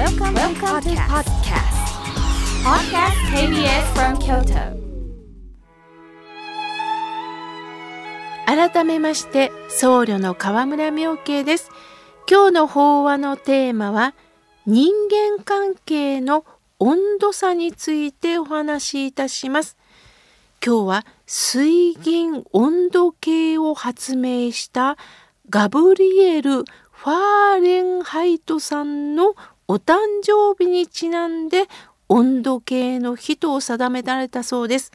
Welcome, Welcome to podcast. Podcast KBS from Kyoto. 改めまして僧侶の河村明慶です今日の法話のテーマは人間関係の温度差についてお話しいたします今日は水銀温度計を発明したガブリエル・ファーレンハイトさんのお誕生日にちなんで温度計の日と定められたそうです。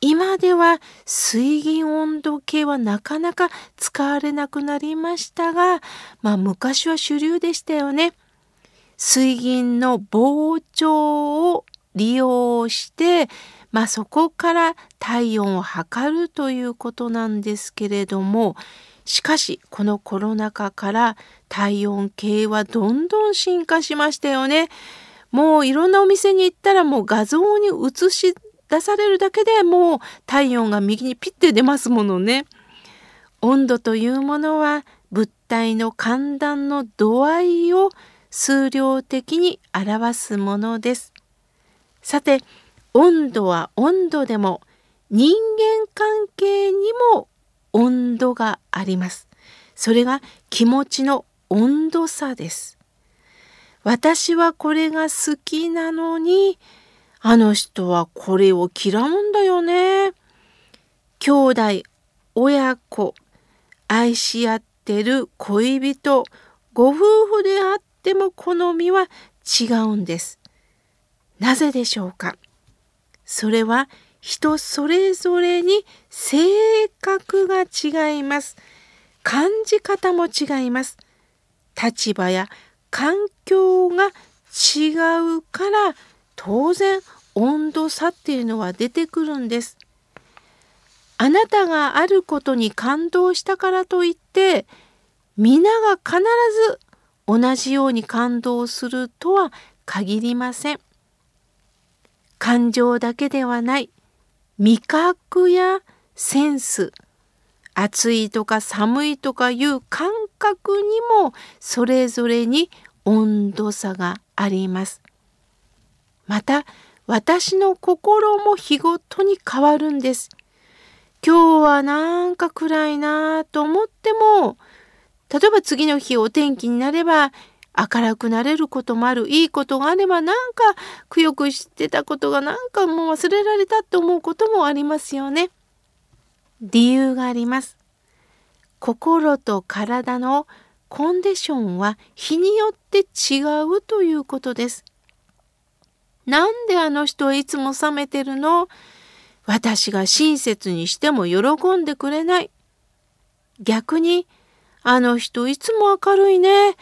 今では水銀温度計はなかなか使われなくなりましたが、まあ昔は主流でしたよね。水銀の膨張を利用して、まあそこから体温を測るということなんですけれども、しかしこのコロナ禍から体温計はどんどん進化しましたよね。もういろんなお店に行ったらもう画像に映し出されるだけでもう体温が右にピッて出ますものね。温度というものは物体の寒暖の度合いを数量的に表すものです。さて温度は温度でも人間関係にも温度があります。それが気持ちの温度差です。私はこれが好きなのに、あの人はこれを嫌うんだよね。兄弟、親子、愛し合ってる恋人、ご夫婦であっても好みは違うんです。なぜでしょうか？それは人それぞれに性格が違います。感じ方も違います。立場や環境が違うから当然温度差っていうのは出てくるんです。あなたがあることに感動したからといって皆が必ず同じように感動するとは限りません。感情だけではない味覚やセンス暑いとか寒いとかいう感覚にもそれぞれに温度差があります。また私の心も日ごとに変わるんです。今日はなんか暗いなと思っても例えば次の日お天気になれば明るくなれることもあるいいことがあればなんかくよくしてたことがなんかもう忘れられたって思うこともありますよね。理由があります。心と体のコンディションは日によって違うということです。なんであの人はいつも冷めてるの？私が親切にしても喜んでくれない。逆に、あの人いつも明るいね。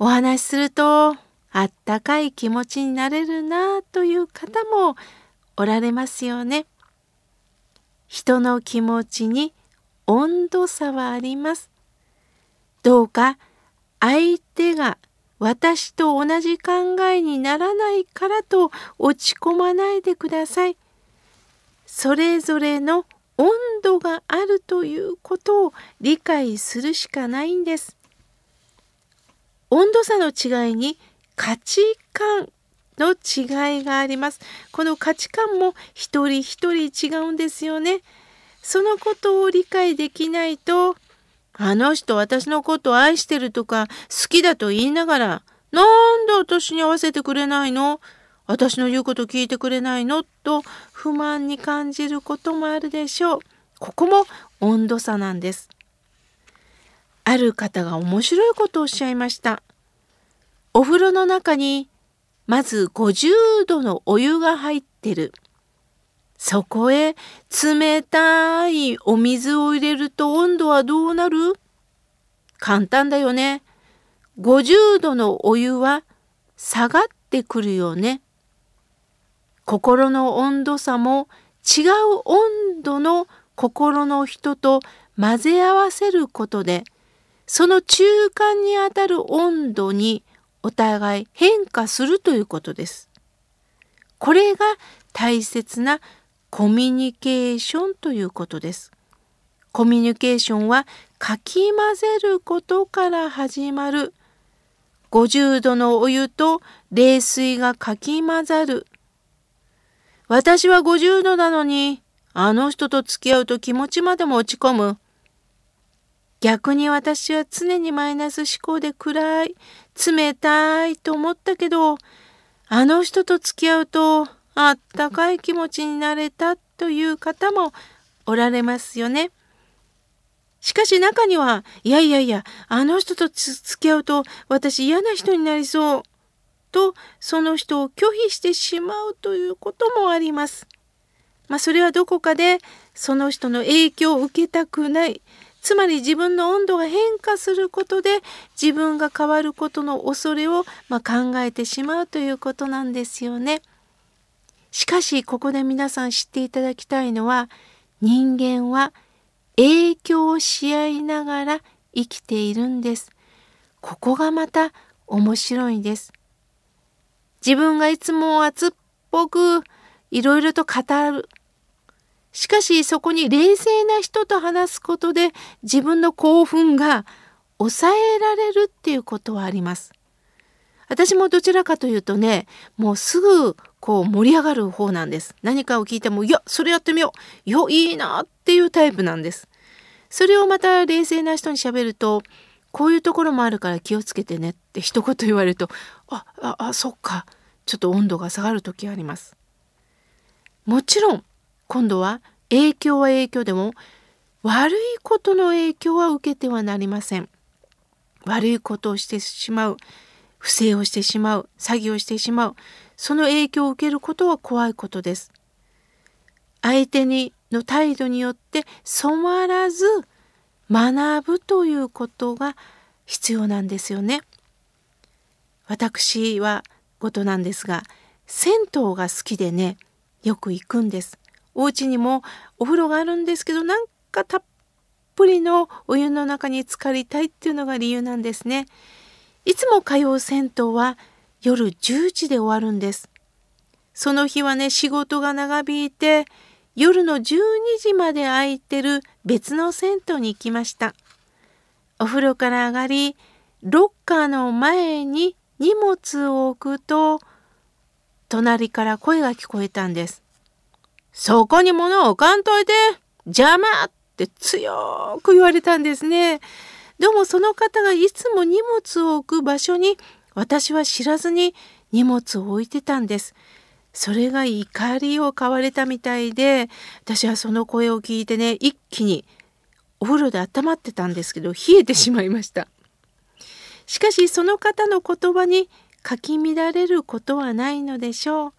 お話しするとあったかい気持ちになれるなという方もおられますよね。人の気持ちに温度差はあります。どうか相手が私と同じ考えにならないからと落ち込まないでください。それぞれの温度があるということを理解するしかないんです。温度差の違いに価値観の違いがあります。この価値観も一人一人違うんですよね。そのことを理解できないと、あの人私のこと愛してるとか好きだと言いながら、なんで私に合わせてくれないの？私の言うこと聞いてくれないの？と不満に感じることもあるでしょう。ここも温度差なんです。ある方が面白いことをおっしゃいました。お風呂の中にまず50度のお湯が入ってる。そこへ冷たいお水を入れると温度はどうなる？簡単だよね。50度のお湯は下がってくるよね。心の温度差も違う温度の心の人と混ぜ合わせることでその中間にあたる温度にお互い変化するということです。これが大切なコミュニケーションということです。コミュニケーションはかき混ぜることから始まる。50度のお湯と冷水がかき混ざる。私は50度なのに、あの人と付き合うと気持ちまでも落ち込む。逆に私は常にマイナス思考で暗い、冷たいと思ったけど、あの人と付き合うとあったかい気持ちになれたという方もおられますよね。しかし中には、いやいやいや、あの人と付き合うと私嫌な人になりそう。と、その人を拒否してしまうということもあります。まあ、それはどこかでその人の影響を受けたくない。つまり自分の温度が変化することで自分が変わることの恐れを、ま、考えてしまうということなんですよね。しかしここで皆さん知っていただきたいのは人間は影響し合いながら生きているんです。ここがまた面白いんです。自分がいつも熱っぽくいろいろと語る。しかしそこに冷静な人と話すことで自分の興奮が抑えられるっていうことはあります。私もどちらかというとね、もうすぐこう盛り上がる方なんです。何かを聞いても、いや、それやってみよう。いや、いいなっていうタイプなんです。それをまた冷静な人に喋ると、こういうところもあるから気をつけてねって一言言われると、あ、あ、あ、そっか。ちょっと温度が下がる時あります。もちろん、今度は影響は影響でも、悪いことの影響は受けてはなりません。悪いことをしてしまう。不正をしてしまう詐欺をしてしまうその影響を受けることは怖いことです。相手にの態度によって染まらず学ぶということが必要なんですよね。私はことなんですが銭湯が好きでねよく行くんです。お家にもお風呂があるんですけどなんかたっぷりのお湯の中に浸かりたいっていうのが理由なんですね。いつも通う銭湯は夜10時で終わるんです。その日はね、仕事が長引いて、夜の12時まで空いてる別の銭湯に行きました。お風呂から上がり、ロッカーの前に荷物を置くと、隣から声が聞こえたんです。そこに物を置かんといて邪魔って強く言われたんですね。どうもその方がいつも荷物を置く場所に私は知らずに荷物を置いてたんです。それが怒りを買われたみたいで私はその声を聞いてね一気にお風呂で温まってたんですけど冷えてしまいました。しかしその方の言葉にかき乱れることはないのでしょう。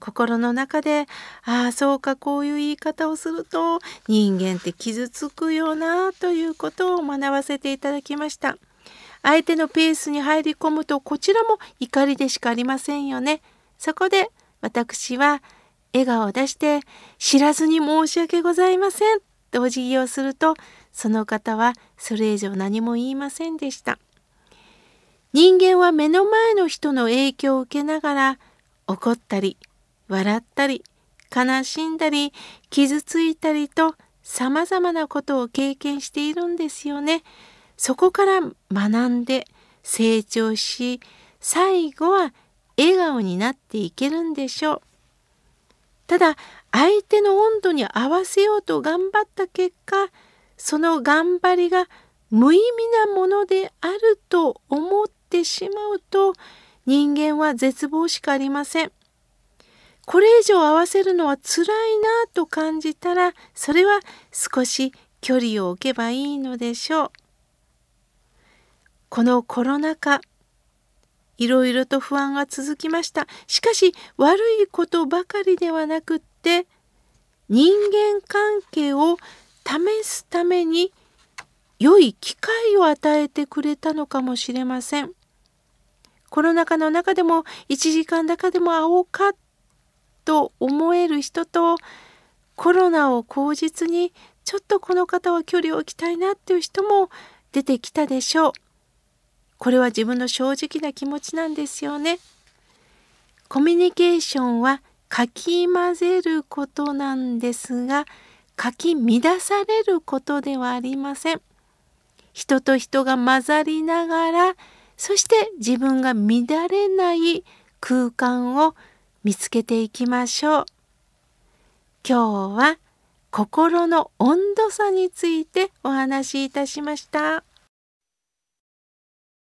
心の中でああそうかこういう言い方をすると人間って傷つくよなということを学ばせていただきました。相手のペースに入り込むとこちらも怒りでしかありませんよね。そこで私は笑顔を出して知らずに申し訳ございませんとお辞儀をするとその方はそれ以上何も言いませんでした人間は目の前の人の影響を受けながら怒ったり笑ったり悲しんだり傷ついたりと様々なことを経験しているんですよね。そこから学んで成長し最後は笑顔になっていけるんでしょう。ただ相手の温度に合わせようと頑張った結果その頑張りが無意味なものであると思ってしまうと人間は絶望しかありません。これ以上合わせるのは辛いなと感じたらそれは少し距離を置けばいいのでしょう。このコロナ禍いろいろと不安が続きました。しかし悪いことばかりではなくって人間関係を試すために良い機会を与えてくれたのかもしれません。コロナ禍の中でも1時間だかでも会おうかと思える人とコロナを口実にちょっとこの方は距離を置きたいなっていう人も出てきたでしょう。これは自分の正直な気持ちなんですよね。コミュニケーションはかき混ぜることなんですがかき乱されることではありません。人と人が混ざりながらそして自分が乱れない空間を見つけていきましょう。今日は心の温度差についてお話しいたしました。